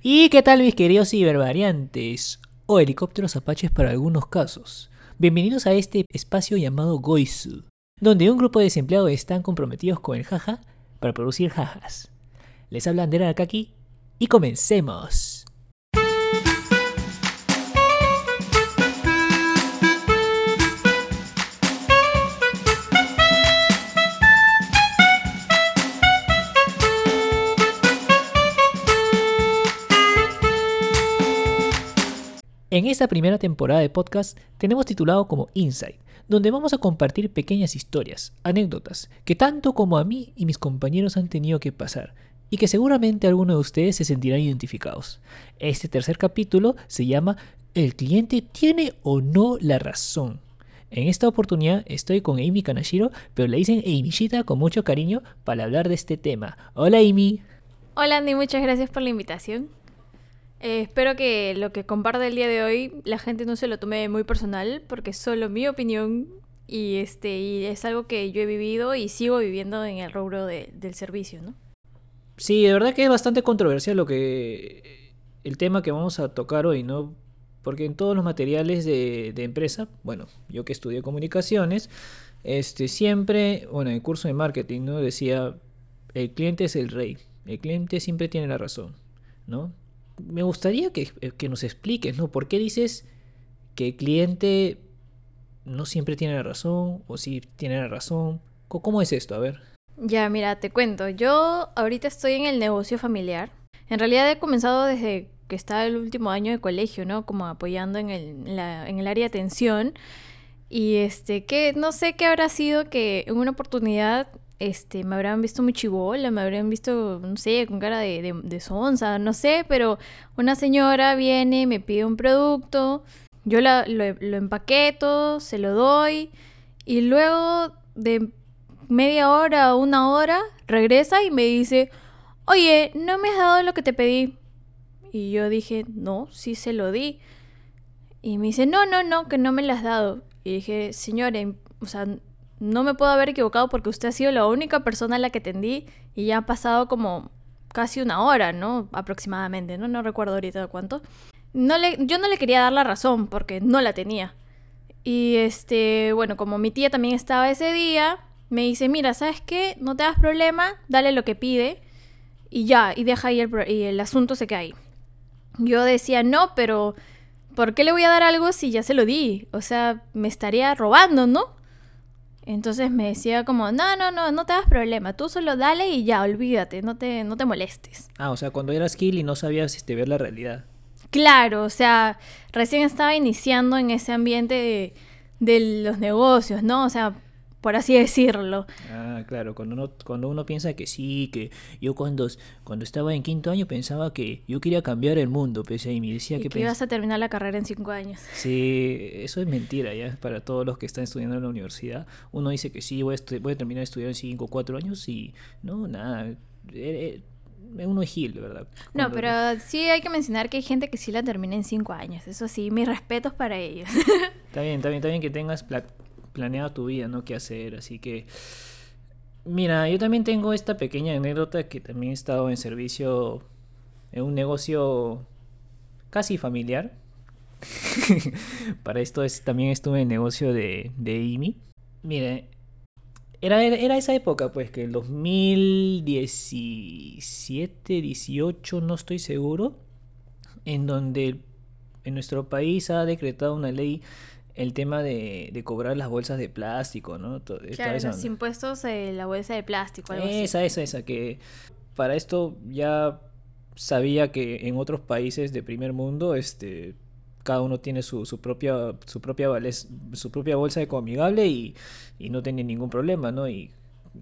¿Y qué tal mis queridos cibervariantes? O helicópteros apaches para algunos casos. Bienvenidos a este espacio llamado Goizu, donde un grupo de desempleados están comprometidos con el jaja para producir jajas. Les habla Andrea Akaki y comencemos. En esta primera temporada de podcast tenemos titulado como Insight, donde vamos a compartir pequeñas historias, anécdotas, que tanto como a mí y mis compañeros han tenido que pasar, y que seguramente algunos de ustedes se sentirán identificados. Este tercer capítulo se llama ¿El cliente tiene o no la razón? En esta oportunidad estoy con Amy Kanashiro, pero le dicen Amyshita con mucho cariño para hablar de este tema. Hola Amy. Hola Andy, muchas gracias por la invitación. Eh, espero que lo que comparte el día de hoy la gente no se lo tome muy personal porque es solo mi opinión y este y es algo que yo he vivido y sigo viviendo en el rubro de- del servicio, ¿no? Sí, de verdad que es bastante controversial lo que el tema que vamos a tocar hoy, ¿no? Porque en todos los materiales de, de empresa, bueno, yo que estudié comunicaciones, este siempre, bueno, en el curso de marketing, ¿no? Decía, el cliente es el rey, el cliente siempre tiene la razón, ¿no? Me gustaría que, que nos expliques, ¿no? ¿Por qué dices que el cliente no siempre tiene la razón o sí tiene la razón? ¿Cómo es esto? A ver. Ya, mira, te cuento. Yo ahorita estoy en el negocio familiar. En realidad he comenzado desde que estaba el último año de colegio, ¿no? Como apoyando en el, en la- el área de atención. Y este, que no sé qué habrá sido que en una oportunidad este, me habrán visto muy chivola, me habrán visto, no sé, con cara de, de, sonsa, no sé, pero una señora viene, me pide un producto, yo la- lo, empaqueto, se lo doy, y luego de media hora una hora regresa y me dice, oye, no me has dado lo que te pedí. Y yo dije, no, sí se lo di. Y me dice, no, no, no, que no me lo has dado. Y dije, señora, o sea, no me puedo haber equivocado porque usted ha sido la única persona a la que atendí y ya ha pasado como casi una hora, ¿no? Aproximadamente, ¿no? No recuerdo ahorita cuánto. No le, yo no le quería dar la razón porque no la tenía. Y este, bueno, como mi tía también estaba ese día, me dice, mira, ¿sabes qué? No te das problema, dale lo que pide y ya, y deja ahí el, y el asunto se queda ahí. Yo decía, no, pero ¿por qué le voy a dar algo si ya se lo di? O sea, me estaría robando, ¿no? Entonces me decía como, no, no, no, no te das problema, tú solo dale y ya, olvídate, no te, no te molestes. Ah, o sea, cuando eras kill y no sabías este, ver la realidad. Claro, o sea, recién estaba iniciando en ese ambiente de, de los negocios, ¿no? O sea, por así decirlo. Ah, claro, cuando uno, cuando uno piensa que sí, que yo cuando, cuando estaba en quinto año pensaba que yo quería cambiar el mundo, pese y me decía Y que que ibas a terminar la carrera en cinco años. Sí, eso es mentira ya para todos los que están estudiando en la universidad. Uno dice que sí, voy a, estu- voy a terminar de estudiar en 5 o 4 años y no, nada. eh, eh, uno es gil, verdad. No, pero sí hay que mencionar que hay gente que sí la termina en cinco años. Eso sí, mis respetos para ellos. Está bien, está bien, está bien que tengas planeado tu vida, ¿no? Qué hacer, así que... Mira, yo también tengo esta pequeña anécdota que también he estado en servicio en un negocio casi familiar. Para esto es, también estuve en negocio de, de IMI. Mire, era, era esa época, pues, que el 2017, 18, no estoy seguro, en donde en nuestro país ha decretado una ley el tema de, de cobrar las bolsas de plástico, ¿no? Claro, los onda. impuestos de la bolsa de plástico, algo así. Esa, esa, esa, que para esto ya sabía que en otros países de primer mundo, este, cada uno tiene su, su propia, su propia su propia bolsa de comigable y, y no tenía ningún problema, ¿no? Y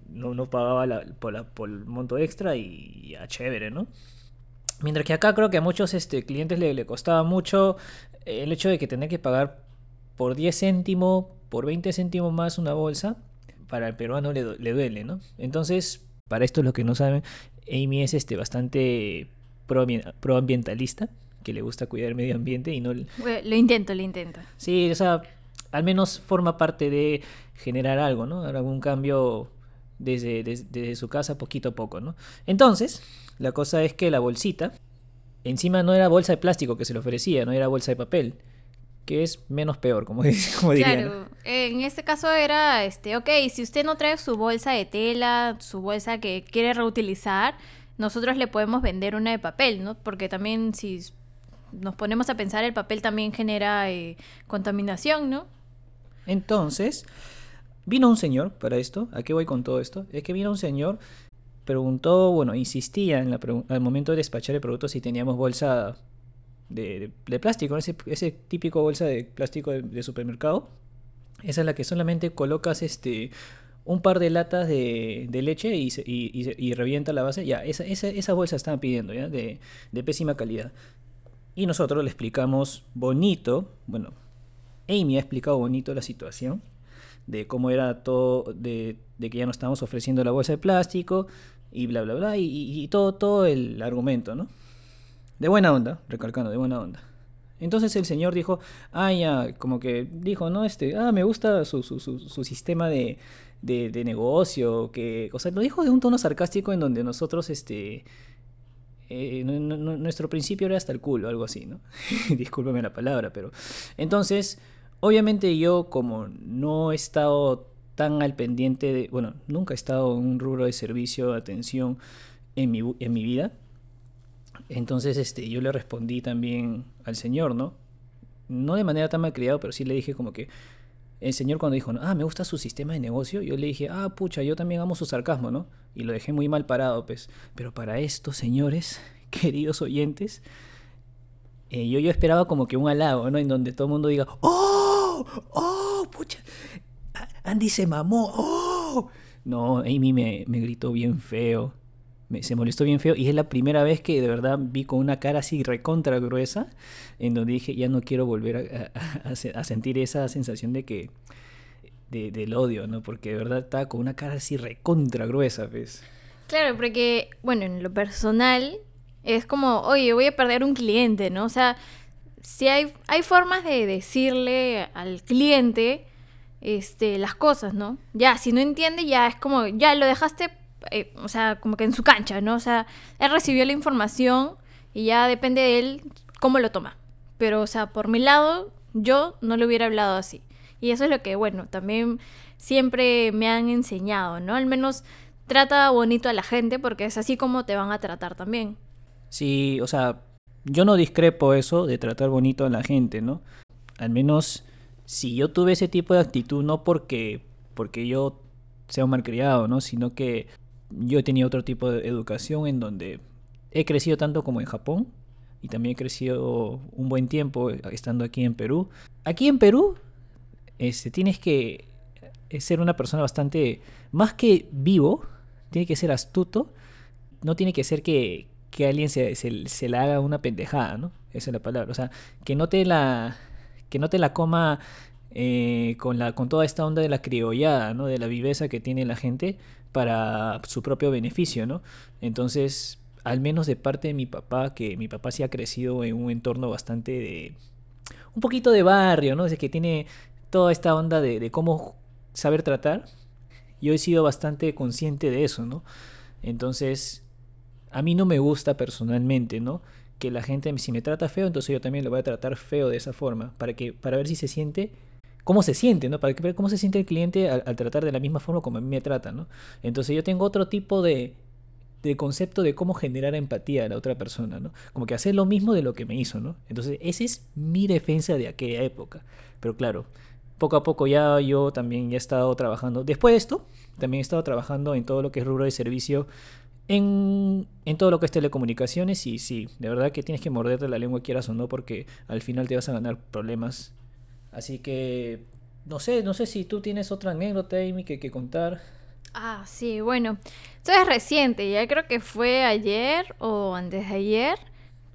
no, no pagaba la- por, la- por el monto extra y ya chévere, ¿no? Mientras que acá creo que a muchos este, clientes le, le costaba mucho el hecho de que tener que pagar por 10 céntimos, por 20 céntimos más una bolsa, para el peruano le, du- le duele, ¿no? Entonces, para esto los que no saben, Amy es este, bastante proambi- proambientalista, que le gusta cuidar el medio ambiente y no... Lo intento, lo intento. Sí, o sea, al menos forma parte de generar algo, ¿no? Algún cambio desde, des- desde su casa poquito a poco, ¿no? Entonces, la cosa es que la bolsita encima no era bolsa de plástico que se le ofrecía, no era bolsa de papel, que es menos peor, como, como diría. Claro, en este caso era, este, ok, si usted no trae su bolsa de tela, su bolsa que quiere reutilizar, nosotros le podemos vender una de papel, ¿no? Porque también si nos ponemos a pensar, el papel también genera eh, contaminación, ¿no? Entonces, vino un señor para esto. ¿A qué voy con todo esto? Es que vino un señor, preguntó, bueno, insistía en la al momento de despachar el producto si teníamos bolsa de, plástico, ese, ese, típico bolsa de plástico de, supermercado. Esa es la que solamente colocas este un par de latas de, leche y, y, revienta la base. Ya, esa, esa, esa bolsa estaban pidiendo, ¿ya? De, pésima calidad. Y nosotros le explicamos bonito, bueno, Amy ha explicado bonito la situación de cómo era todo, de, que ya no estábamos ofreciendo la bolsa de plástico y bla, bla, bla, y, todo, todo el argumento, ¿no? De buena onda, recalcando, de buena onda. Entonces el señor dijo, ah, ya, como que dijo, no, este, ah, me gusta su, su, su, sistema de, de, negocio, que, o sea, lo dijo de un tono sarcástico en donde nosotros, este, eh, nuestro principio era hasta el culo, algo así, ¿no? Discúlpeme la palabra, pero... Entonces, Obviamente yo como no he estado tan al pendiente de, bueno, nunca he estado en un rubro de servicio, de atención en mi, en mi vida. Entonces este, yo le respondí también al señor, ¿no? No de manera tan malcriado, pero sí le dije como que el señor cuando dijo, ah, me gusta su sistema de negocio, yo le dije, ah, pucha, yo también amo su sarcasmo, ¿no? Y lo dejé muy mal parado, pues. Pero para esto, señores, queridos oyentes, eh, yo, yo esperaba como que un halago, ¿no? En donde todo el mundo diga, ¡Oh! ¡Oh! ¡Pucha! Andy se mamó, ¡Oh! No, Amy me, me gritó bien feo. Me, se molestó bien feo. Y es la primera vez que de verdad vi con una cara así recontra gruesa. En donde dije, ya no quiero volver a, sentir esa sensación de que. De, del odio, ¿no? Porque de verdad estaba con una cara así recontra gruesa, ¿ves? Claro, porque, bueno, en lo personal, es como, oye, voy a perder un cliente, ¿no? O sea, si hay, hay formas de decirle al cliente este, las cosas, ¿no? Ya, si no entiende, ya es como, ya lo dejaste, eh, o sea, como que en su cancha, ¿no? O sea, él recibió la información y ya depende de él cómo lo toma. Pero, o sea, por mi lado, yo no le hubiera hablado así. Y eso es lo que, bueno, también siempre me han enseñado, ¿no? Al menos trata bonito a la gente porque es así como te van a tratar también. Sí, o sea, yo no discrepo eso de tratar bonito a la gente, ¿no? Al menos si yo tuve ese tipo de actitud, no porque, porque yo sea un malcriado, ¿no? Sino que yo he tenido otro tipo de educación en donde he crecido tanto como en Japón y también he crecido un buen tiempo estando aquí en Perú. Aquí en Perú este, tienes que ser una persona bastante, más que vivo, tiene que ser astuto, no tiene que ser que, que alguien se, se, le haga una pendejada, ¿no? Esa es la palabra. O sea, que no te la, que no te la coma eh, con, la, con toda esta onda de la criollada, ¿no? De la viveza que tiene la gente para su propio beneficio, ¿no? Entonces, al menos de parte de mi papá, que mi papá sí ha crecido en un entorno bastante de... un poquito de barrio, ¿no? Es que tiene toda esta onda de, de cómo saber tratar. Yo he sido bastante consciente de eso, ¿no? Entonces, a mí no me gusta personalmente, ¿no? Que la gente, si me trata feo, entonces yo también lo voy a tratar feo de esa forma, para, que, para ver si se siente, cómo se siente, ¿no? Para ver cómo se siente el cliente al, tratar de la misma forma como a mí me trata, ¿no? Entonces yo tengo otro tipo de, de concepto de cómo generar empatía a la otra persona, ¿no? Como que hacer lo mismo de lo que me hizo, ¿no? Entonces, esa es mi defensa de aquella época. Pero claro, poco a poco ya yo también ya he estado trabajando. Después de esto, también he estado trabajando en todo lo que es rubro de servicio en, en, todo lo que es telecomunicaciones y sí, de verdad que tienes que morderte la lengua quieras o no porque al final te vas a ganar problemas. Así que no sé, no sé si tú tienes otra anécdota, Amy, que, que contar. Ah, sí, bueno, esto es reciente, ya creo que fue ayer o antes de ayer,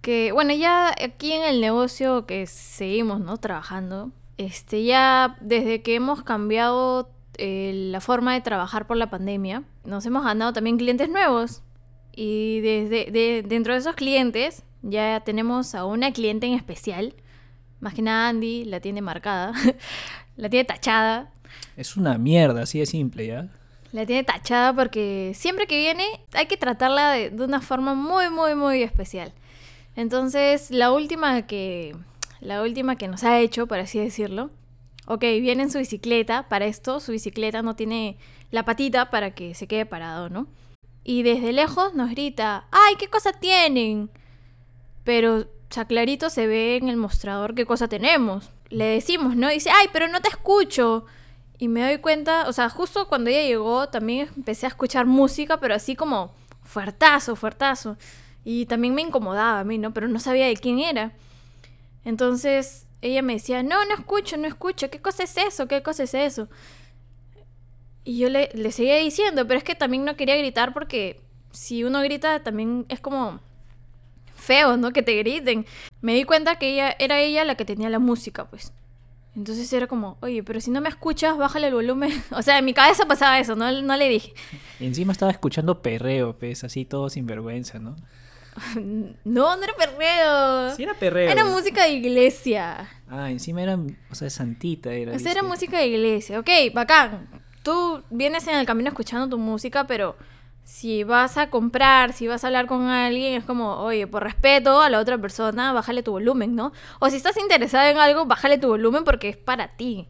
que bueno, ya aquí en el negocio que seguimos, ¿no? Trabajando, este, ya desde que hemos cambiado eh, la forma de trabajar por la pandemia, nos hemos ganado también clientes nuevos. Y desde dentro de esos clientes ya tenemos a una cliente en especial. Más que nada Andy la tiene marcada, la tiene tachada. Es una mierda, así de simple, ¿ya? La tiene tachada porque siempre que viene hay que tratarla de, de una forma muy, muy, muy especial. Entonces, la última que la última que nos ha hecho, por así decirlo. Ok, viene en su bicicleta, para esto su bicicleta no tiene la patita para que se quede parado, ¿no? Y desde lejos nos grita, ¡ay, qué cosa tienen! Pero, o sea, clarito se ve en el mostrador qué cosa tenemos. Le decimos, ¿no? Dice, ¡ay, pero no te escucho! Y me doy cuenta, o sea, justo cuando ella llegó también empecé a escuchar música, pero así como fuertazo, fuertazo. Y también me incomodaba a mí, ¿no? Pero no sabía de quién era. Entonces ella me decía, no, no escucho, no escucho, ¿qué cosa es eso? ¿Qué cosa es eso? Y yo le, le seguía diciendo, pero es que también no quería gritar porque si uno grita también es como feo, ¿no? Que te griten. Me di cuenta que ella era ella la que tenía la música, pues. Entonces era como, oye, pero si no me escuchas, bájale el volumen. o sea, en mi cabeza pasaba eso, no, no le dije. Y encima estaba escuchando perreo, pues, así todo sin vergüenza, ¿no? no, no era perreo. Sí era perreo. Era música de iglesia. Ah, encima era, o sea, santita era. O sea, era música de iglesia. Ok, bacán. Tú vienes en el camino escuchando tu música, pero si vas a comprar, si vas a hablar con alguien, es como, oye, por respeto a la otra persona, bájale tu volumen, ¿no? O si estás interesado en algo, bájale tu volumen porque es para ti.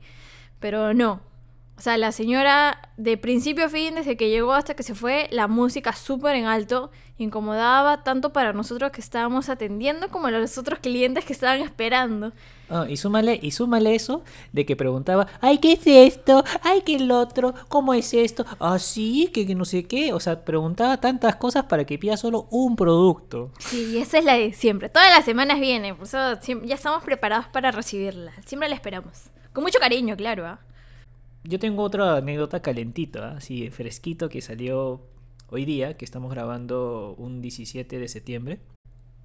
Pero no. O sea, la señora, de principio a fin, desde que llegó hasta que se fue, la música súper en alto, incomodaba tanto para nosotros que estábamos atendiendo como a los otros clientes que estaban esperando. Ah, y, súmale, y súmale eso de que preguntaba, ay, ¿qué es esto? Ay, ¿qué es el otro? ¿Cómo es esto? Ah, sí, que, que no sé qué. O sea, preguntaba tantas cosas para que pida solo un producto. Sí, esa es la de siempre. Todas las semanas viene, por eso ya estamos preparados para recibirla. Siempre la esperamos. Con mucho cariño, claro. ¿ah? Yo tengo otra anécdota calentita, así fresquito, que salió hoy día, que estamos grabando un 17 de septiembre.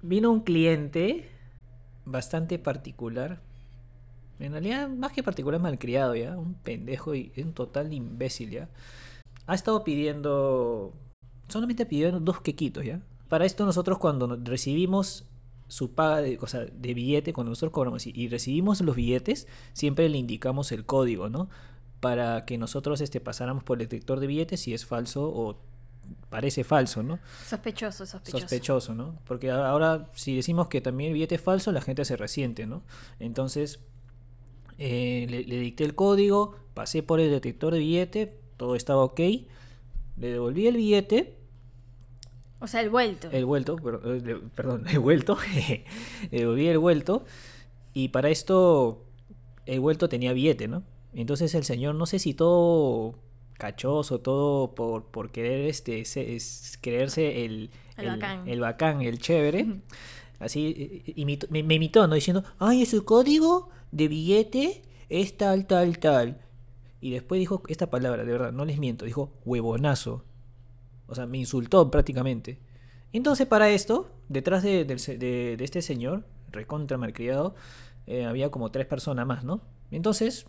Vino un cliente bastante particular. En realidad, más que particular, malcriado ya. Un pendejo y un total imbécil ya. Ha estado pidiendo. Solamente pidiendo dos quequitos ya. Para esto, nosotros cuando recibimos su paga de billete, cuando nosotros cobramos y recibimos los billetes, siempre le indicamos el código, ¿no? Para que nosotros este, pasáramos por el detector de billetes si es falso o parece falso, ¿no? Sospechoso, sospechoso. Sospechoso, ¿no? Porque ahora si decimos que también el billete es falso, la gente se resiente, ¿no? Entonces, eh, le, dicté el código, pasé por el detector de billete, todo estaba ok, le devolví el billete. O sea, el vuelto. El vuelto, eh, perdón, el vuelto. le devolví el vuelto. Y para esto, el vuelto tenía billete, ¿no? Entonces el señor, no sé si todo cachoso, todo por, por querer este, es, creerse el, el, bacán. el, chévere. Así, me, me, imitó, ¿no? Diciendo, ay, su código de billete es tal, tal, tal. Y después dijo esta palabra, de verdad, no les miento, dijo huevonazo. O sea, me insultó prácticamente. Entonces, para esto, detrás de, de, este señor, recontra malcriado, eh, había como tres personas más, ¿no? Entonces,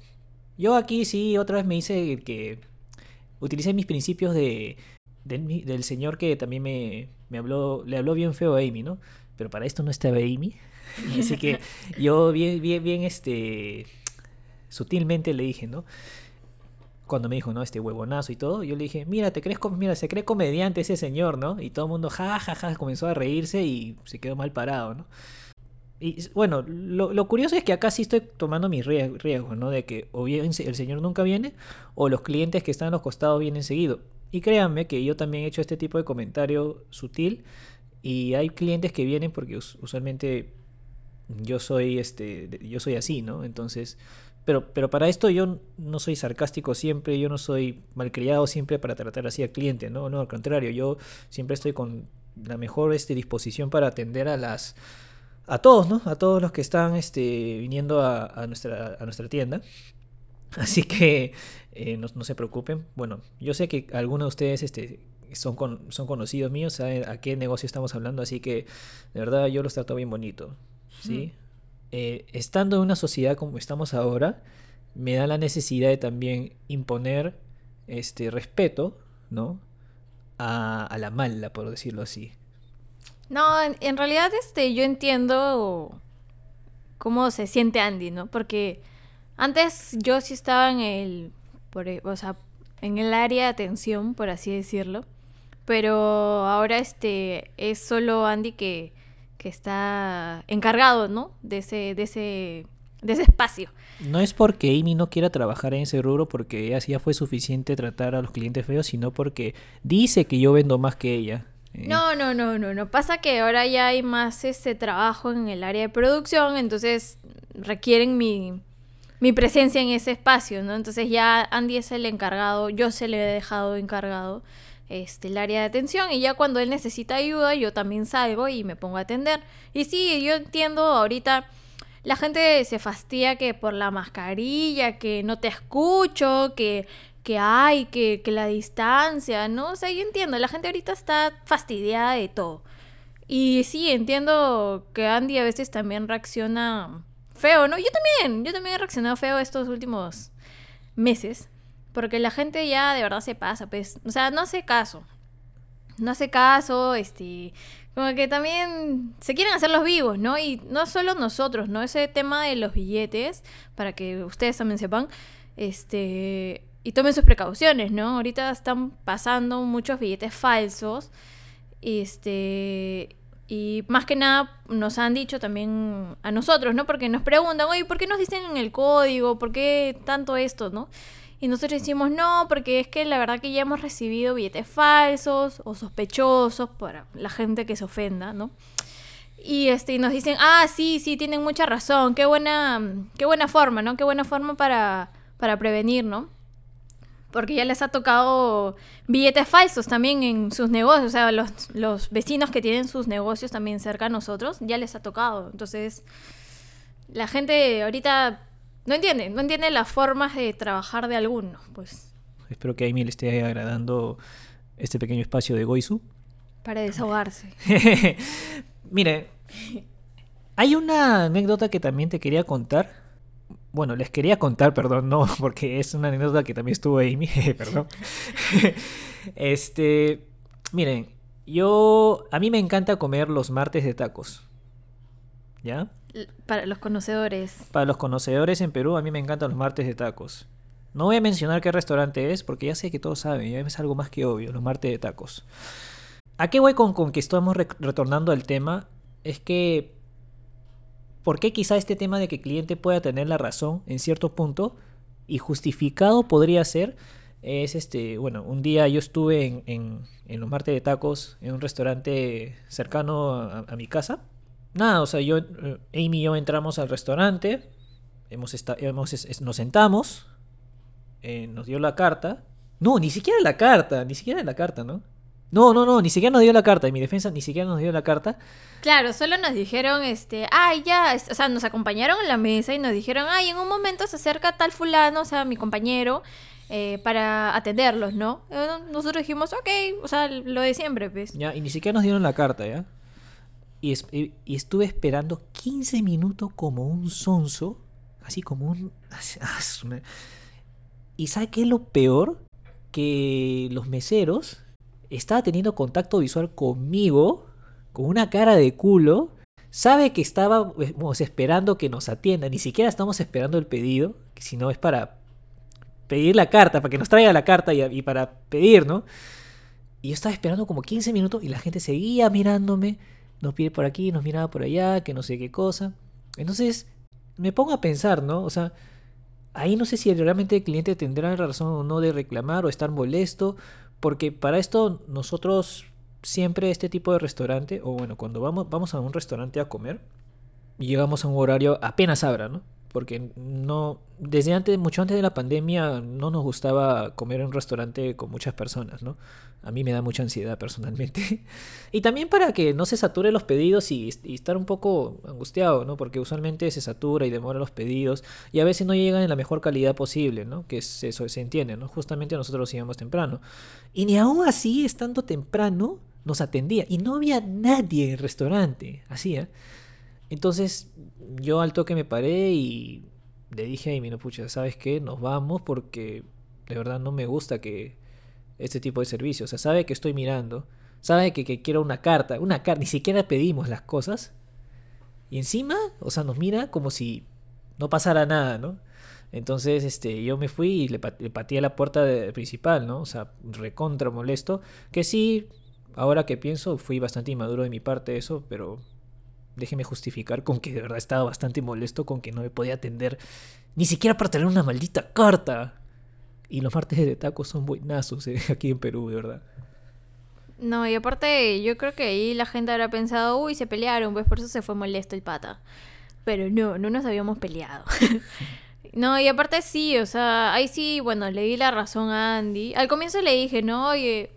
yo aquí sí, otra vez me hice que utilicé mis principios de, del señor que también me, me, habló, le habló bien feo a Amy, ¿no? Pero para esto no estaba Amy. Así que yo bien, bien, bien, este, sutilmente le dije, ¿no? Cuando me dijo, ¿no? Este huevonazo y todo, yo le dije, mira, te crees, mira, se cree comediante ese señor, ¿no? Y todo el mundo, ja, ja, ja, comenzó a reírse y se quedó mal parado, ¿no? Y bueno, lo, curioso es que acá sí estoy tomando mis riesgos, ¿no? De que o bien el señor nunca viene o los clientes que están a los costados vienen seguido. Y créanme que yo también he hecho este tipo de comentario sutil y hay clientes que vienen porque usualmente yo soy este yo soy así, ¿no? Entonces, pero pero para esto yo no soy sarcástico siempre, yo no soy malcriado siempre para tratar así al cliente, ¿no? No, al contrario, yo siempre estoy con la mejor este, disposición para atender a las a todos, ¿no? A todos los que están este, viniendo a, nuestra, a nuestra tienda. Así que eh, no, se preocupen. Bueno, yo sé que algunos de ustedes este, son, son conocidos míos, saben a qué negocio estamos hablando, así que de verdad yo los trato bien bonito. ¿sí? Eh, estando en una sociedad como estamos ahora, me da la necesidad de también imponer este respeto, ¿no? A, a la mala, por decirlo así. No, en, realidad este, yo entiendo cómo se siente Andy, ¿no? Porque antes yo sí estaba en el, por, e, o sea, en el área de atención, por así decirlo. Pero ahora este es solo Andy que, que está encargado, ¿no? De ese, de ese, de ese espacio. No es porque Amy no quiera trabajar en ese rubro porque así ya fue suficiente tratar a los clientes feos, sino porque dice que yo vendo más que ella. No, no, no, no, no. Pasa que ahora ya hay más ese trabajo en el área de producción, entonces requieren mi, mi presencia en ese espacio, ¿no? Entonces ya Andy es el encargado, yo se le he dejado encargado este, el área de atención y ya cuando él necesita ayuda yo también salgo y me pongo a atender. Y sí, yo entiendo ahorita la gente se fastidia que por la mascarilla, que no te escucho, que que hay, que, que la distancia, ¿no? O sea, yo entiendo, la gente ahorita está fastidiada de todo. Y sí, entiendo que Andy a veces también reacciona feo, ¿no? Yo también, yo también he reaccionado feo estos últimos meses. Porque la gente ya de verdad se pasa, pues. O sea, no hace caso. No hace caso, este. Como que también se quieren hacer los vivos, ¿no? Y no solo nosotros, ¿no? Ese tema de los billetes, para que ustedes también sepan, este y tomen sus precauciones, ¿no? Ahorita están pasando muchos billetes falsos. Este, y más que nada nos han dicho también a nosotros, ¿no? Porque nos preguntan, oye, ¿por qué nos dicen en el código? ¿Por qué tanto esto, no? Y nosotros decimos, no, porque es que la verdad que ya hemos recibido billetes falsos o sospechosos para la gente que se ofenda, ¿no? Y este, nos dicen, ah, sí, sí, tienen mucha razón, qué buena, qué buena forma, ¿no? Qué buena forma para, para prevenir, ¿no? Porque ya les ha tocado billetes falsos también en sus negocios, o sea, los, los vecinos que tienen sus negocios también cerca a nosotros, ya les ha tocado. Entonces, la gente ahorita no entiende, no entiende las formas de trabajar de algunos, pues. Espero que a Amy le esté agradando este pequeño espacio de Goizu. Para desahogarse. Mire, hay una anécdota que también te quería contar bueno, les quería contar, perdón, no, porque es una anécdota que también estuvo Amy, perdón. este, miren, yo, a mí me encanta comer los martes de tacos. ¿Ya? Para los conocedores. Para los conocedores en Perú, a mí me encantan los martes de tacos. No voy a mencionar qué restaurante es, porque ya sé que todos saben, ya es algo más que obvio, los martes de tacos. ¿A qué voy con, con que estamos retornando al tema? Es que ¿Por qué quizá este tema de que el cliente pueda tener la razón en cierto punto y justificado podría ser? Es este, bueno, un día yo estuve en, en, los martes de tacos en un restaurante cercano a, mi casa. Nada, o sea, yo, eh, Amy y yo entramos al restaurante, hemos, hemos nos sentamos, eh, nos dio la carta. No, ni siquiera la carta, ni siquiera la carta, ¿no? No, no, no, ni siquiera nos dio la carta. En mi defensa ni siquiera nos dio la carta. Claro, solo nos dijeron, este, ay, ya, o sea, nos acompañaron en la mesa y nos dijeron, ay, en un momento se acerca tal fulano, o sea, mi compañero, eh, para atenderlos, ¿no? Eh, nosotros dijimos, ok, o sea, lo de siempre, pues. Ya, y ni siquiera nos dieron la carta, ¿ya? Y, y estuve esperando 15 minutos como un sonso, así como un... ¿Y sabe qué es lo peor? Que los meseros estaba teniendo contacto visual conmigo, con una cara de culo, sabe que estábamos esperando que nos atienda, ni siquiera estamos esperando el pedido, que si no es para pedir la carta, para que nos traiga la carta y, para pedir, ¿no? Y yo estaba esperando como 15 minutos y la gente seguía mirándome, nos pide por aquí, nos miraba por allá, que no sé qué cosa. Entonces me pongo a pensar, ¿no? O sea, ahí no sé si realmente el cliente tendrá razón o no de reclamar o estar molesto, porque para esto nosotros siempre este tipo de restaurante, o bueno, cuando vamos, vamos a un restaurante a comer, llegamos a un horario apenas abra, ¿no? Porque no desde antes mucho antes de la pandemia no nos gustaba comer en un restaurante con muchas personas no a mí me da mucha ansiedad personalmente. Y también para que no se sature los pedidos y, estar un poco angustiado no porque usualmente se satura y demora los pedidos y a veces no llegan en la mejor calidad posible no que eso se entiende no justamente nosotros íbamos temprano. Y ni aún así estando temprano nos atendía. Y no había nadie en el restaurante. Así ¿eh? Entonces yo al toque me paré y le dije a mi no pucha, ¿sabes qué? Nos vamos porque de verdad no me gusta que este tipo de servicio. O sea, sabe que estoy mirando, sabe que, que quiero una carta, una carta, ni siquiera pedimos las cosas. Y encima, o sea, nos mira como si no pasara nada, ¿no? Entonces, este, yo me fui y le, pateé la puerta principal, ¿no? O sea, recontra molesto. Que sí, ahora que pienso, fui bastante inmaduro de mi parte eso, pero déjeme justificar con que de verdad estaba bastante molesto con que no me podía atender ni siquiera para tener una maldita carta. Y los martes de tacos son buenazos eh, aquí en Perú, de verdad. No, y aparte yo creo que ahí la gente habrá pensado, uy, se pelearon, pues por eso se fue molesto el pata. Pero no, no nos habíamos peleado. no, y aparte sí, o sea, ahí sí, bueno, le di la razón a Andy. Al comienzo le dije, no, oye,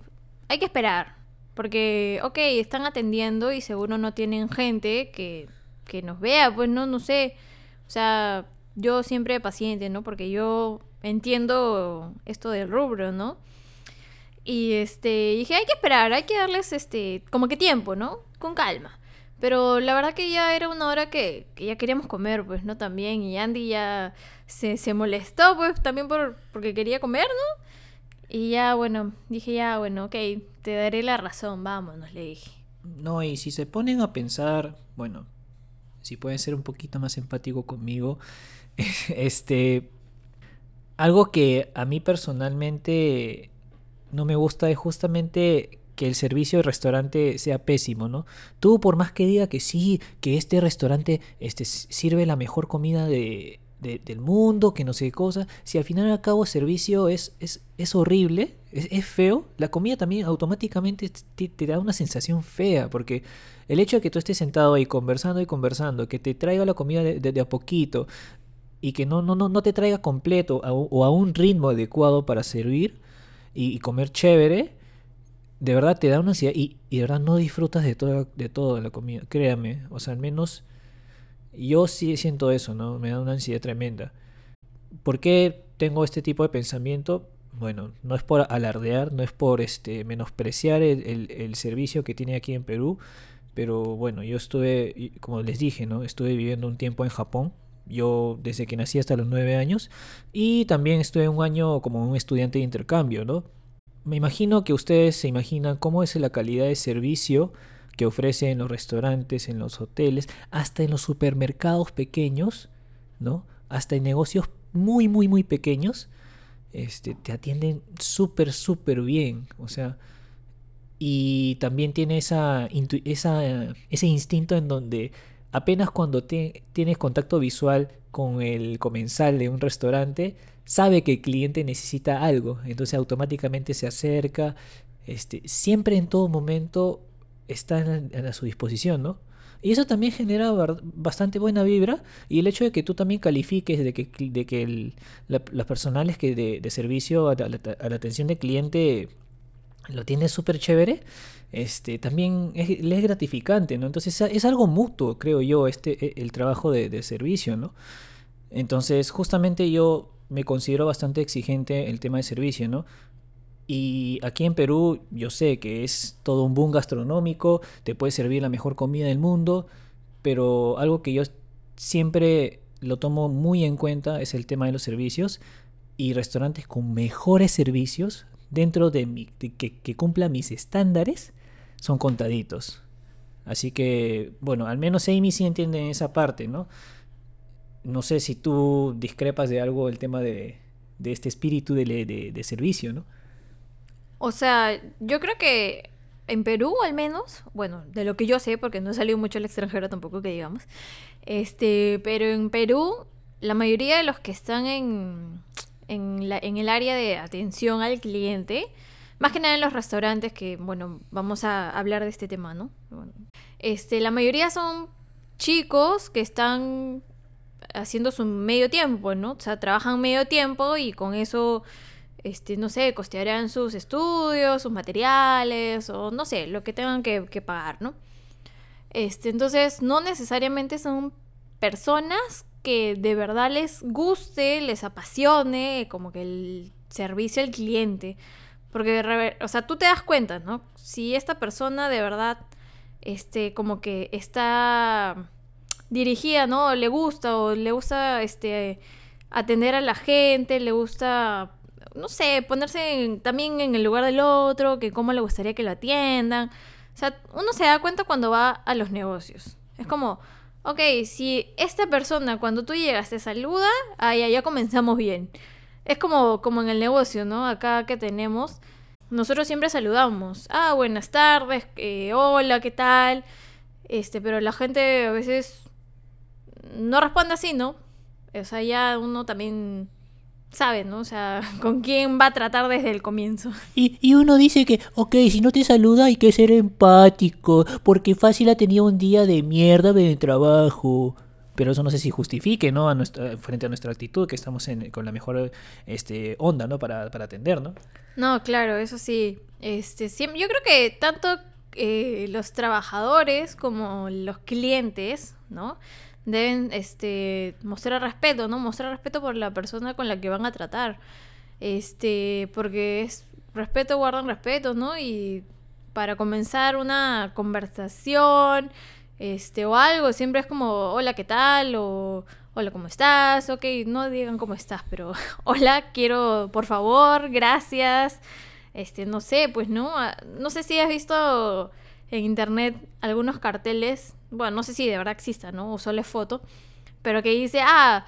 hay que esperar. Porque, ok, están atendiendo y seguro no tienen gente que, que nos vea, pues no, no sé. O sea, yo siempre paciente, ¿no? Porque yo entiendo esto del rubro, ¿no? Y este, dije, hay que esperar, hay que darles este, como que tiempo, ¿no? Con calma. Pero la verdad que ya era una hora que, que ya queríamos comer, pues, ¿no? También. Y Andy ya se, se molestó, pues, también por, porque quería comer, ¿no? Y ya, bueno, dije, ya, bueno, ok, te daré la razón, vámonos, le dije. No, y si se ponen a pensar, bueno, si pueden ser un poquito más empático conmigo, este, algo que a mí personalmente no me gusta es justamente que el servicio del restaurante sea pésimo, ¿no? Tú por más que diga que sí, que este restaurante este, sirve la mejor comida de, del mundo, que no sé qué cosa, si al final al cabo el servicio es, es, es horrible, es, feo, la comida también automáticamente te, da una sensación fea, porque el hecho de que tú estés sentado ahí conversando y conversando, que te traiga la comida de, a poquito y que no, no, no, no te traiga completo o a un ritmo adecuado para servir y, comer chévere, de verdad te da una ansiedad y, y de verdad no disfrutas de todo, de todo la comida, créame, o sea, al menos yo sí siento eso, ¿no? Me da una ansiedad tremenda. ¿Por qué tengo este tipo de pensamiento? Bueno, no es por alardear, no es por este, menospreciar el, servicio que tiene aquí en Perú, pero bueno, yo estuve, como les dije, ¿no? Estuve viviendo un tiempo en Japón, yo desde que nací hasta los nueve años, y también estuve un año como un estudiante de intercambio, ¿no? Me imagino que ustedes se imaginan cómo es la calidad de servicio que ofrece en los restaurantes, en los hoteles, hasta en los supermercados pequeños, ¿no? Hasta en negocios muy, muy, muy pequeños, este, te atienden súper, súper bien. O sea, y también tiene esa, esa, ese instinto en donde apenas cuando tienes contacto visual con el comensal de un restaurante, sabe que el cliente necesita algo, entonces automáticamente se acerca, este, siempre en todo momento está a su disposición, ¿no? Y eso también genera bastante buena vibra y el hecho de que tú también califiques de que, de que las personales que de, servicio a la, atención del cliente lo tienes súper chévere, este, también es, le es gratificante, ¿no? Entonces es algo mutuo, creo yo, este, e, el trabajo de, de servicio, ¿no? Entonces justamente yo me considero bastante exigente el tema de servicio, ¿no? Y aquí en Perú yo sé que es todo un boom gastronómico, te puede servir la mejor comida del mundo, pero algo que yo siempre lo tomo muy en cuenta es el tema de los servicios y restaurantes con mejores servicios dentro de, mi, que, que cumplan mis estándares son contaditos. Así que, bueno, al menos Amy sí entiende esa parte, ¿no? No sé si tú discrepas de algo el tema de, de este espíritu de, de, de servicio, ¿no? O sea, yo creo que en Perú al menos, bueno, de lo que yo sé, porque no he salido mucho al extranjero tampoco que digamos, este, pero en Perú la mayoría de los que están en, en, la, en el área de atención al cliente, más que nada en los restaurantes, que bueno, vamos a hablar de este tema, ¿no? este, la mayoría son chicos que están haciendo su medio tiempo, ¿no? O sea, trabajan medio tiempo y con eso este, no sé, costearán sus estudios, sus materiales o no sé, lo que tengan que, pagar, ¿no? Este, entonces, no necesariamente son personas que de verdad les guste, les apasione como que el servicio al cliente. Porque, o sea, tú te das cuenta, ¿no? Si esta persona de verdad, este, como que está dirigida, ¿no? Le gusta o le gusta, este, atender a la gente, le gusta no sé, ponerse también en el lugar del otro, que cómo le gustaría que lo atiendan. O sea, uno se da cuenta cuando va a los negocios. Es como, ok, si esta persona cuando tú llegas te saluda, ahí ya comenzamos bien. Es como, como en el negocio, ¿no? Acá que tenemos, nosotros siempre saludamos. Ah, buenas tardes, eh, hola, ¿qué tal? Este, pero la gente a veces no responde así, ¿no? O sea, ya uno también sabe, ¿no? O sea, con quién va a tratar desde el comienzo. Y, y uno dice que, ok, si no te saluda hay que ser empático, porque fácil ha tenido un día de mierda el trabajo. Pero eso no sé si justifique, ¿no? A nuestra, frente a nuestra actitud, que estamos en, con la mejor este, onda, ¿no? Para, para atender, ¿no? No, claro, eso sí. Este, siempre, yo creo que tanto eh, los trabajadores como los clientes, ¿no? Deben este, mostrar respeto, ¿no? Mostrar respeto por la persona con la que van a tratar. Este, porque es respeto, guardan respeto, ¿no? Y para comenzar una conversación, este, o algo, siempre es como, hola, ¿qué tal? O hola, ¿cómo estás? Ok, no digan cómo estás, pero hola, quiero, por favor, gracias. Este, no sé, pues no, ah, no sé si has visto en internet algunos carteles, bueno, no sé si de verdad exista, ¿no? O solo es foto, pero que dice, ah,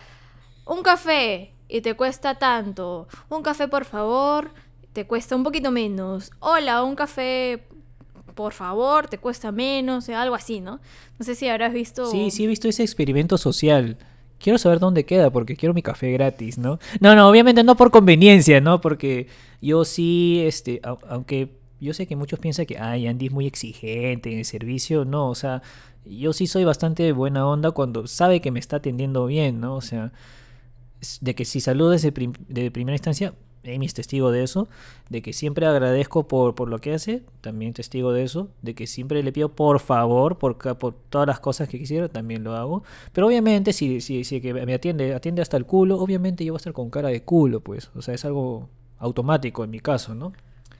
un café y te cuesta tanto, un café por favor, te cuesta un poquito menos, hola, un café por favor, te cuesta menos, algo así, ¿no? No sé si habrás visto... Sí, sí he visto ese experimento social. Quiero saber dónde queda porque quiero mi café gratis, ¿no? No, no, obviamente no por conveniencia, ¿no? Porque yo sí, este, aunque yo sé que muchos piensan que, ay, Andy es muy exigente en el servicio, no, o sea, yo sí soy bastante buena onda cuando sabe que me está atendiendo bien, ¿no? O sea, de que si saludo desde de primera instancia, Amy es testigo de eso, de que siempre agradezco por, por lo que hace, también testigo de eso, de que siempre le pido por favor por, por todas las cosas que quisiera, también lo hago. Pero obviamente si, si, si que me atiende, atiende hasta el culo, obviamente yo voy a estar con cara de culo, pues. O sea, es algo automático en mi caso, ¿no?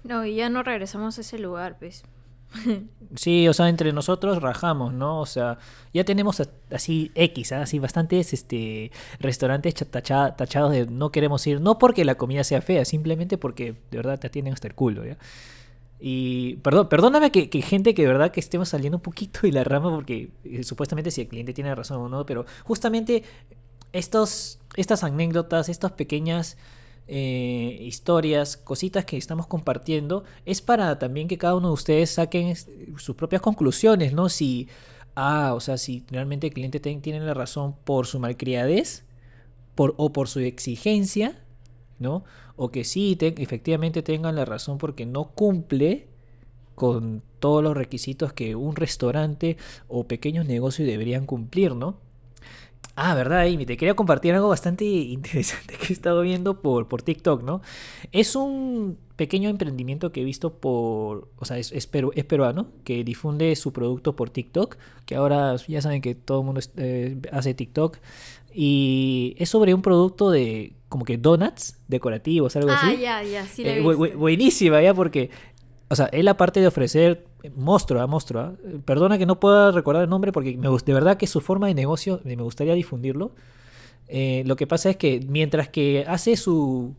No, y ya no regresamos a ese lugar, pues. Sí, o sea, entre nosotros rajamos, ¿no? O sea, ya tenemos así X, ¿ah? así bastantes este, restaurantes tachados de no queremos ir, no porque la comida sea fea, simplemente porque de verdad te atienden hasta el culo, ¿ya? Y perdón, perdóname que, gente que de verdad que estemos saliendo un poquito de la rama porque eh, supuestamente si el cliente tiene razón o no, pero justamente estos, estas anécdotas, estas pequeñas eh, historias, cositas que estamos compartiendo, es para también que cada uno de ustedes saquen sus propias conclusiones, ¿no? Si, ah, o sea, si realmente el cliente tiene la razón por su malcriadez por, o por su exigencia, ¿no? O que sí, efectivamente tengan la razón porque no cumple con todos los requisitos que un restaurante o pequeños negocios deberían cumplir, ¿no? Ah, verdad, Amy, te quería compartir algo bastante interesante que he estado viendo por, por TikTok, ¿no? Es un pequeño emprendimiento que he visto por, o sea, es, es, peruano, que difunde su producto por TikTok, que ahora ya saben que todo el mundo eh, hace TikTok, y es sobre un producto de como que donuts decorativos, algo así. Ah, ya, ya, sí. Eh, buenísima, ya, porque o sea, él aparte de ofrecer monstruo a monstruo, perdona que no pueda recordar el nombre porque me, de verdad que su forma de negocio me gustaría difundirlo. Eh, lo que pasa es que mientras que hace su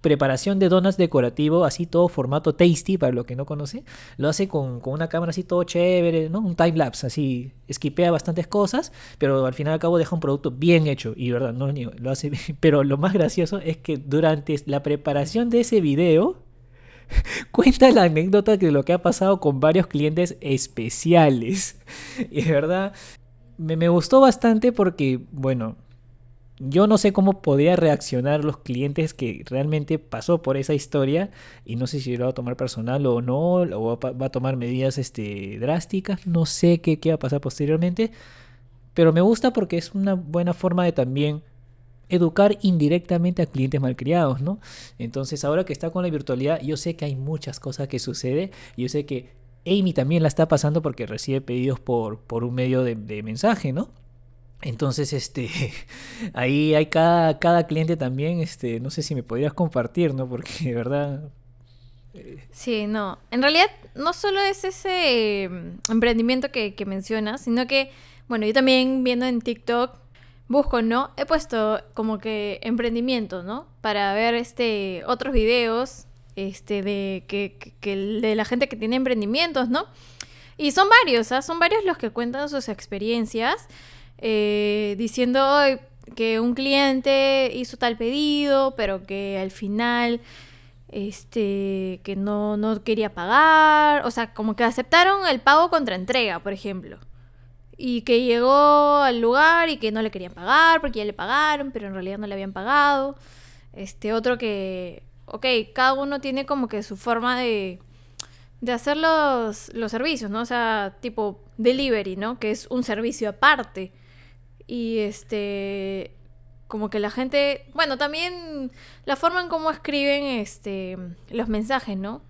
preparación de donuts decorativo, así todo formato tasty para lo que no conoce, lo hace con, una cámara así todo chévere, ¿no? Un time lapse, así, esquipea bastantes cosas, pero al final al cabo deja un producto bien hecho y verdad, no lo hace Pero lo más gracioso es que durante la preparación de ese video, cuenta la anécdota de lo que ha pasado con varios clientes especiales. Y de verdad, me, gustó bastante porque, bueno, yo no sé cómo podría reaccionar los clientes que realmente pasó por esa historia y no sé si lo va a tomar personal o no, o va a tomar medidas este, drásticas, no sé qué, qué va a pasar posteriormente, pero me gusta porque es una buena forma de también educar indirectamente a clientes malcriados, ¿no? Entonces, ahora que está con la virtualidad, yo sé que hay muchas cosas que sucede, yo sé que Amy también la está pasando porque recibe pedidos por, por un medio de, mensaje, ¿no? Entonces, este, ahí hay cada, cada cliente también, este, no sé si me podrías compartir, ¿no? Porque de verdad... Eh, sí, no. En realidad, no solo es ese mm, emprendimiento que, que mencionas, sino que, bueno, yo también viendo en TikTok busco, ¿no? He puesto como que emprendimiento, ¿no? Para ver este otros videos este de que, de la gente que tiene emprendimientos, ¿no? Y son varios, ¿ah? Son varios los que cuentan sus experiencias eh, diciendo que un cliente hizo tal pedido, pero que al final este que no, no quería pagar, o sea, como que aceptaron el pago contra entrega, por ejemplo. Y que llegó al lugar y que no le querían pagar porque ya le pagaron, pero en realidad no le habían pagado. Este otro que, ok, cada uno tiene como que su forma de, de hacer los, los servicios, ¿no? O sea, tipo delivery, ¿no? Que es un servicio aparte. Y este, como que la gente, bueno, también la forma en cómo escriben este, los mensajes, ¿no?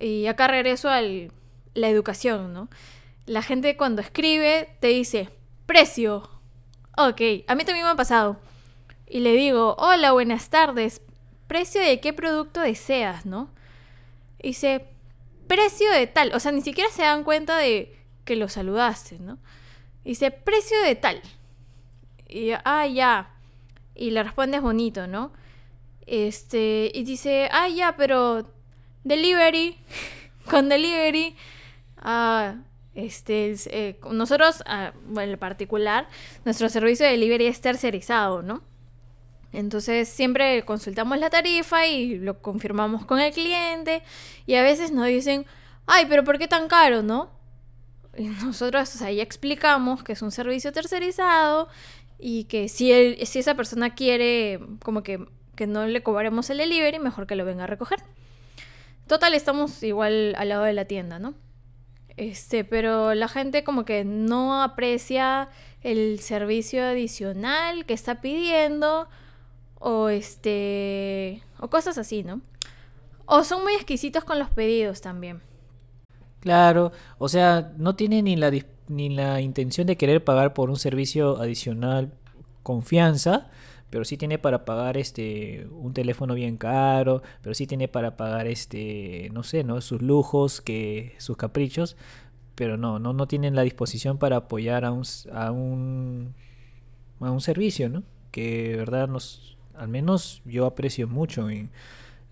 Y acá regreso a la educación, ¿no? La gente cuando escribe te dice, precio. Ok, a mí también me ha pasado. Y le digo, hola, buenas tardes. ¿Precio de qué producto deseas, no? Y dice, precio de tal. O sea, ni siquiera se dan cuenta de que lo saludaste, ¿no? Y dice, precio de tal. Y, ah, ya. Y le respondes bonito, ¿no? Este, y dice, ah, ya, pero delivery, con delivery, ah, este, eh, nosotros, ah, en particular, nuestro servicio de delivery es tercerizado, ¿no? Entonces siempre consultamos la tarifa y lo confirmamos con el cliente y a veces nos dicen, ay, pero ¿por qué tan caro, no? Y nosotros ahí explicamos que es un servicio tercerizado y que si esa persona quiere como que, que no le cobremos el delivery, mejor que lo venga a recoger. Total, estamos igual al lado de la tienda, ¿no? Este, pero la gente como que no aprecia el servicio adicional que está pidiendo o este o cosas así, ¿no? O son muy exquisitos con los pedidos también. Claro, o sea, no tiene ni la ni la intención de querer pagar por un servicio adicional confianza, pero sí tiene para pagar este un teléfono bien caro, pero sí tiene para pagar este, no sé, ¿no? sus lujos, que sus caprichos, pero no, no no tienen la disposición para apoyar a un a un a un servicio, ¿no? Que de verdad nos al menos yo aprecio mucho en,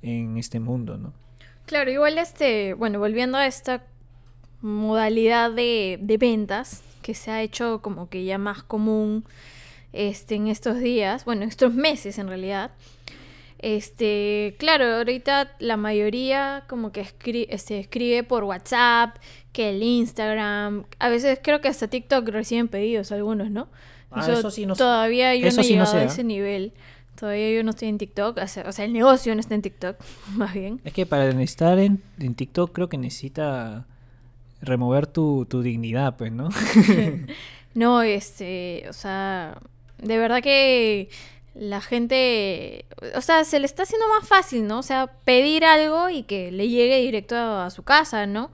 en este mundo, ¿no? Claro, igual este, bueno, volviendo a esta modalidad de, de ventas que se ha hecho como que ya más común este, en estos días, bueno, en estos meses en realidad. Este, claro, ahorita la mayoría como que escri se este, escribe por WhatsApp, que el Instagram, a veces creo que hasta TikTok reciben pedidos algunos, ¿no? Ah, eso, sí no Todavía yo no he llegado a ¿eh? ese nivel. Todavía yo no estoy en TikTok, o sea, el negocio no está en TikTok, más bien. Es que para estar en, en TikTok creo que necesita remover tu, tu dignidad, pues, ¿no? no, este, o sea, de verdad que la gente, o sea, se le está haciendo más fácil, ¿no? O sea, pedir algo y que le llegue directo a, su casa, ¿no?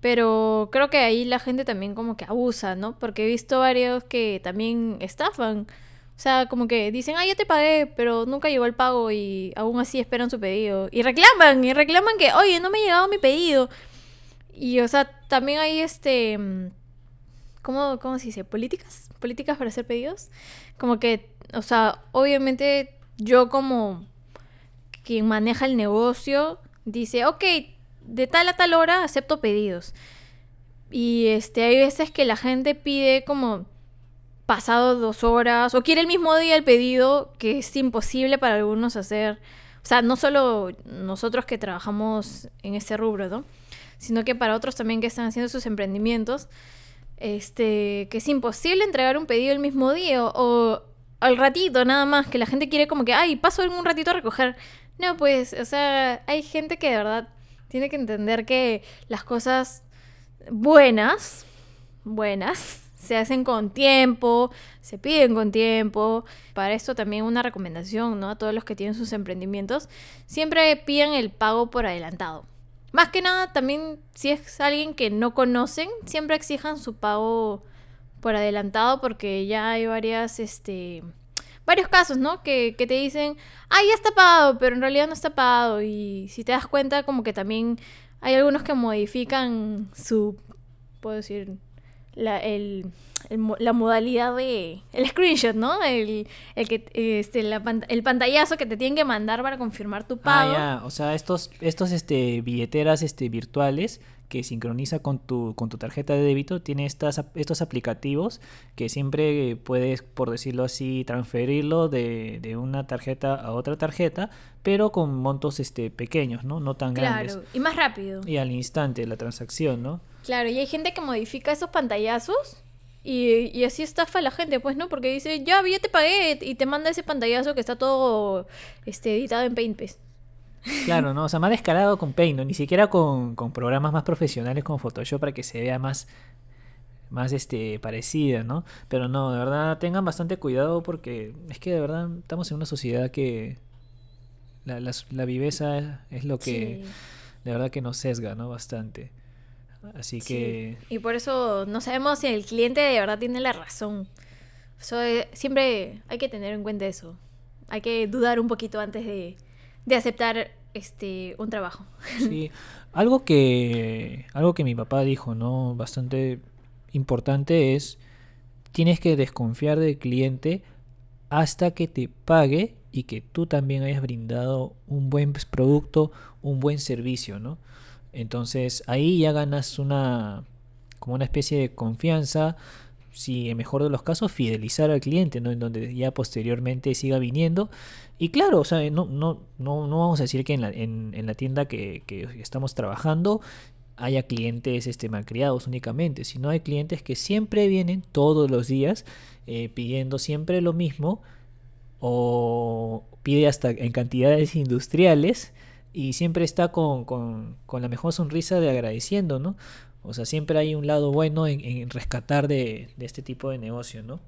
Pero creo que ahí la gente también como que abusa, ¿no? Porque he visto varios que también estafan. O sea, como que dicen, ah, ya te pagué, pero nunca llegó el pago y aún así esperan su pedido. Y reclaman, y reclaman que, oye, no me ha llegado mi pedido. Y, o sea, también hay este... ¿Cómo, cómo se dice? ¿Políticas? ¿Políticas para hacer pedidos? Como que, o sea, obviamente yo como quien maneja el negocio dice, ok, de tal a tal hora acepto pedidos. Y este, hay veces que la gente pide como pasado dos horas o quiere el mismo día el pedido que es imposible para algunos hacer. O sea, no solo nosotros que trabajamos en este rubro, ¿no? Sino que para otros también que están haciendo sus emprendimientos, este, que es imposible entregar un pedido el mismo día o, al ratito nada más, que la gente quiere como que, ay, paso un ratito a recoger. No, pues, o sea, hay gente que de verdad tiene que entender que las cosas buenas, buenas, se hacen con tiempo, se piden con tiempo. Para esto también una recomendación, ¿no? A todos los que tienen sus emprendimientos, siempre piden el pago por adelantado. Más que nada, también si es alguien que no conocen, siempre exijan su pago por adelantado porque ya hay varias, este, varios casos, ¿no? Que, que te dicen, ah, ya está pagado, pero en realidad no está pagado. Y si te das cuenta, como que también hay algunos que modifican su, puedo decir, la, el, la modalidad de el screenshot, ¿no? El, el que este el pantallazo que te tienen que mandar para confirmar tu pago. Ah, ya, o sea, estos estos este billeteras este virtuales que sincroniza con tu con tu tarjeta de débito tiene estas estos aplicativos que siempre puedes por decirlo así transferirlo de, de una tarjeta a otra tarjeta, pero con montos este pequeños, ¿no? No tan grandes. Claro, y más rápido. Y al instante la transacción, ¿no? Claro, y hay gente que modifica esos pantallazos Y, y así estafa a la gente, pues, ¿no? Porque dice, ya, ya te pagué y te manda ese pantallazo que está todo este, editado en Paint, pues. Claro, ¿no? O sea, más descarado con Paint, ¿no? Ni siquiera con, con programas más profesionales como Photoshop para que se vea más, más este, parecida, ¿no? Pero no, de verdad, tengan bastante cuidado porque es que de verdad estamos en una sociedad que la, la viveza es lo que Sí. de verdad que nos sesga, ¿no? Bastante. Así que... Sí. Y por eso no sabemos si el cliente de verdad tiene la razón. Eso, eh, siempre hay que tener en cuenta eso. Hay que dudar un poquito antes de, de aceptar este un trabajo. Sí, algo que algo que mi papá dijo, ¿no? Bastante importante es tienes que desconfiar del cliente hasta que te pague y que tú también hayas brindado un buen producto, un buen servicio, ¿no? Entonces ahí ya ganas una como una especie de confianza, si en mejor de los casos fidelizar al cliente, ¿no? En donde ya posteriormente siga viniendo. Y claro, o sea, no, no, no, no vamos a decir que en la, en, la tienda que, que estamos trabajando haya clientes este, malcriados únicamente, sino hay clientes que siempre vienen todos los días eh, pidiendo siempre lo mismo o pide hasta en cantidades industriales y siempre está con, con, con la mejor sonrisa de agradeciendo, ¿no? O sea, siempre hay un lado bueno en, rescatar de, de este tipo de negocio, ¿no?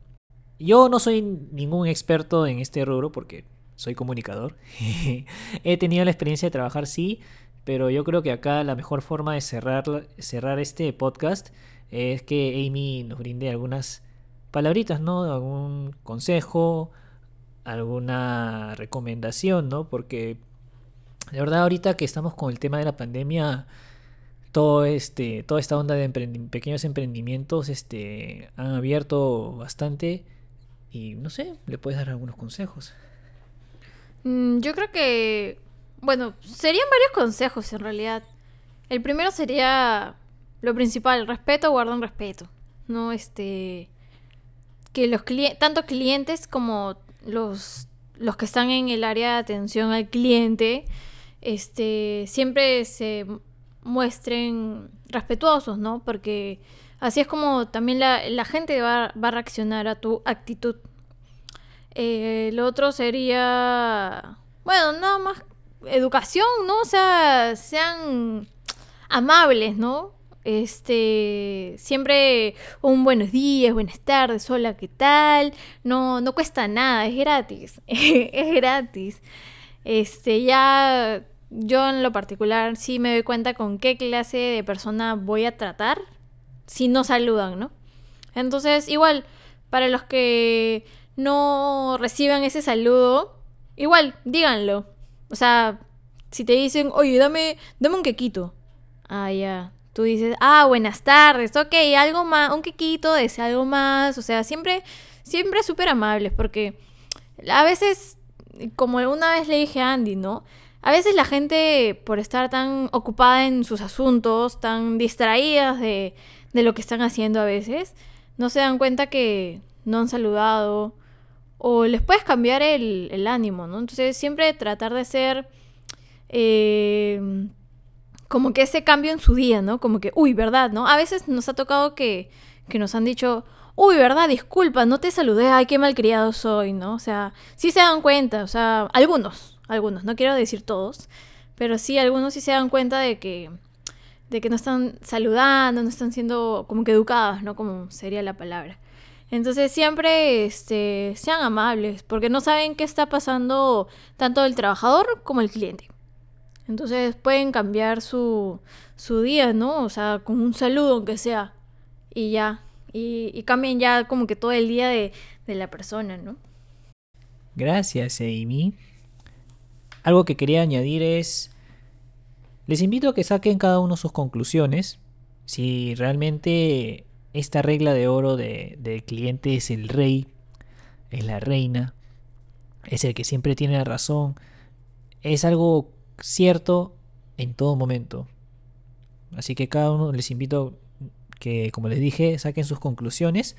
Yo no soy ningún experto en este rubro porque soy comunicador. He tenido la experiencia de trabajar, sí, pero yo creo que acá la mejor forma de cerrar, cerrar este podcast es que Amy nos brinde algunas palabritas, ¿no? Algún consejo, alguna recomendación, ¿no? Porque de verdad ahorita que estamos con el tema de la pandemia, todo este, toda esta onda de pequeños emprendimientos este, han abierto bastante y no sé, le puedes dar algunos consejos. Mm, Yo creo que, bueno, serían varios consejos en realidad. El primero sería lo principal, respeto, guardan respeto. No, este, que los clientes, tanto clientes como los, los que están en el área de atención al cliente, este, siempre se muestren respetuosos, ¿no? Porque así es como también la, gente va, va a reaccionar a tu actitud. Eh, lo otro sería, bueno, nada más educación, ¿no? O sea, sean amables, ¿no? Este, siempre un buenos días, buenas tardes, hola, ¿qué tal? No, no cuesta nada, es gratis, es gratis. Este, ya yo en lo particular sí me doy cuenta con qué clase de persona voy a tratar si no saludan, ¿no? Entonces, igual, para los que no reciban ese saludo, igual, díganlo. O sea, si te dicen, oye, dame, dame un quequito. Ah, ya. Tú dices, ah, buenas tardes, ok, algo más, un quequito, desea algo más. O sea, siempre, siempre súper amables, porque a veces, como una vez le dije a Andy, ¿no? A veces la gente, por estar tan ocupada en sus asuntos, tan distraídas de, de lo que están haciendo a veces, no se dan cuenta que no han saludado o les puedes cambiar el, el ánimo, ¿no? Entonces siempre tratar de ser eh, como que ese cambio en su día, ¿no? Como que, uy, ¿verdad? ¿No? A veces nos ha tocado que, que nos han dicho, uy, ¿verdad? Disculpa, no te saludé, ay, qué malcriado soy, ¿no? O sea, sí se dan cuenta, o sea, algunos, algunos, no quiero decir todos, pero sí, algunos sí se dan cuenta de que, de que no están saludando, no están siendo como que educados, ¿no? Como sería la palabra. Entonces siempre este, sean amables, porque no saben qué está pasando tanto el trabajador como el cliente. Entonces pueden cambiar su, su día, ¿no? O sea, con un saludo aunque sea. Y ya. Y, y cambien ya como que todo el día de, de la persona, ¿no? Gracias, Amy. Algo que quería añadir es, les invito a que saquen cada uno sus conclusiones. Si realmente esta regla de oro de, del cliente es el rey, es la reina, es el que siempre tiene la razón, es algo cierto en todo momento. Así que cada uno les invito que, como les dije, saquen sus conclusiones.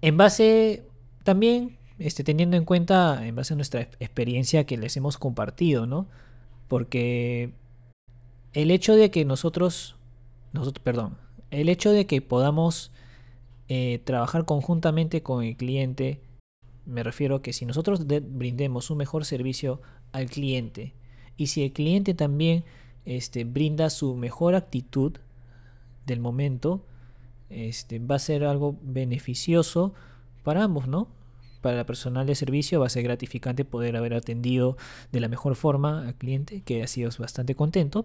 En base también, este, teniendo en cuenta, en base a nuestra experiencia que les hemos compartido, ¿no? Porque el hecho de que nosotros, nosotros, perdón, el hecho de que podamos eh, trabajar conjuntamente con el cliente. Me refiero a que si nosotros de- brindemos un mejor servicio al cliente y si el cliente también este, brinda su mejor actitud del momento, este, va a ser algo beneficioso para ambos, ¿no? Para el personal de servicio va a ser gratificante poder haber atendido de la mejor forma al cliente, que ha sido bastante contento.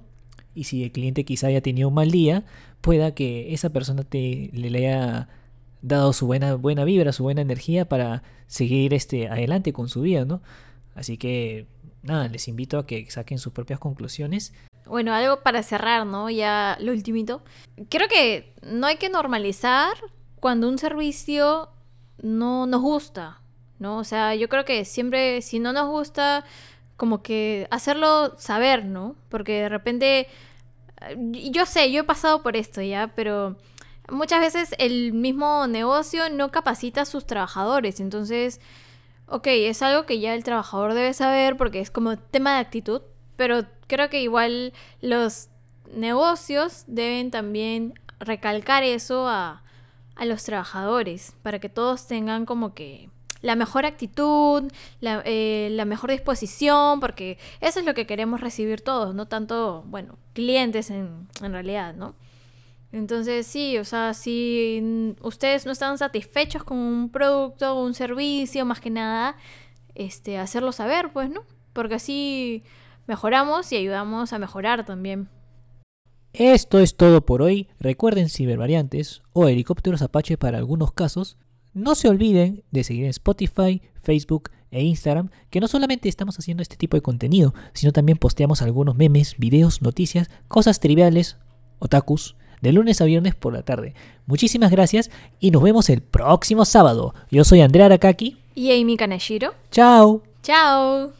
Y si el cliente quizá haya tenido un mal día, pueda que esa persona te, le, haya dado su buena, buena vibra, su buena energía para seguir este, adelante con su vida, ¿no? Así que, nada, les invito a que saquen sus propias conclusiones Bueno, algo para cerrar, ¿no? Ya lo ultimito. Creo que no hay que normalizar cuando un servicio no nos gusta, ¿no? O sea, yo creo que siempre, si no nos gusta, como que hacerlo saber, ¿no? Porque de repente, eh, yo sé, yo he pasado por esto ya, pero muchas veces el mismo negocio no capacita a sus trabajadores, entonces... Ok, es algo que ya el trabajador debe saber porque es como tema de actitud, pero creo que igual los negocios deben también recalcar eso a, a los trabajadores para que todos tengan como que la mejor actitud, la, eh, la mejor disposición, porque eso es lo que queremos recibir todos, no tanto, bueno, clientes en, en realidad, ¿no? Entonces sí, o sea, si ustedes no están satisfechos con un producto o un servicio, más que nada, este, hacerlo saber, pues, ¿no? Porque así mejoramos y ayudamos a mejorar también. Esto es todo por hoy. Recuerden cibervariantes o helicópteros Apache para algunos casos. No se olviden de seguir en Spotify, Facebook e Instagram, que no solamente estamos haciendo este tipo de contenido, sino también posteamos algunos memes, videos, noticias, cosas triviales, otakus, de lunes a viernes por la tarde. Muchísimas gracias y nos vemos el próximo sábado. Yo soy Andrea Arakaki. Y Amy Kaneshiro. Chao. ¡Chao!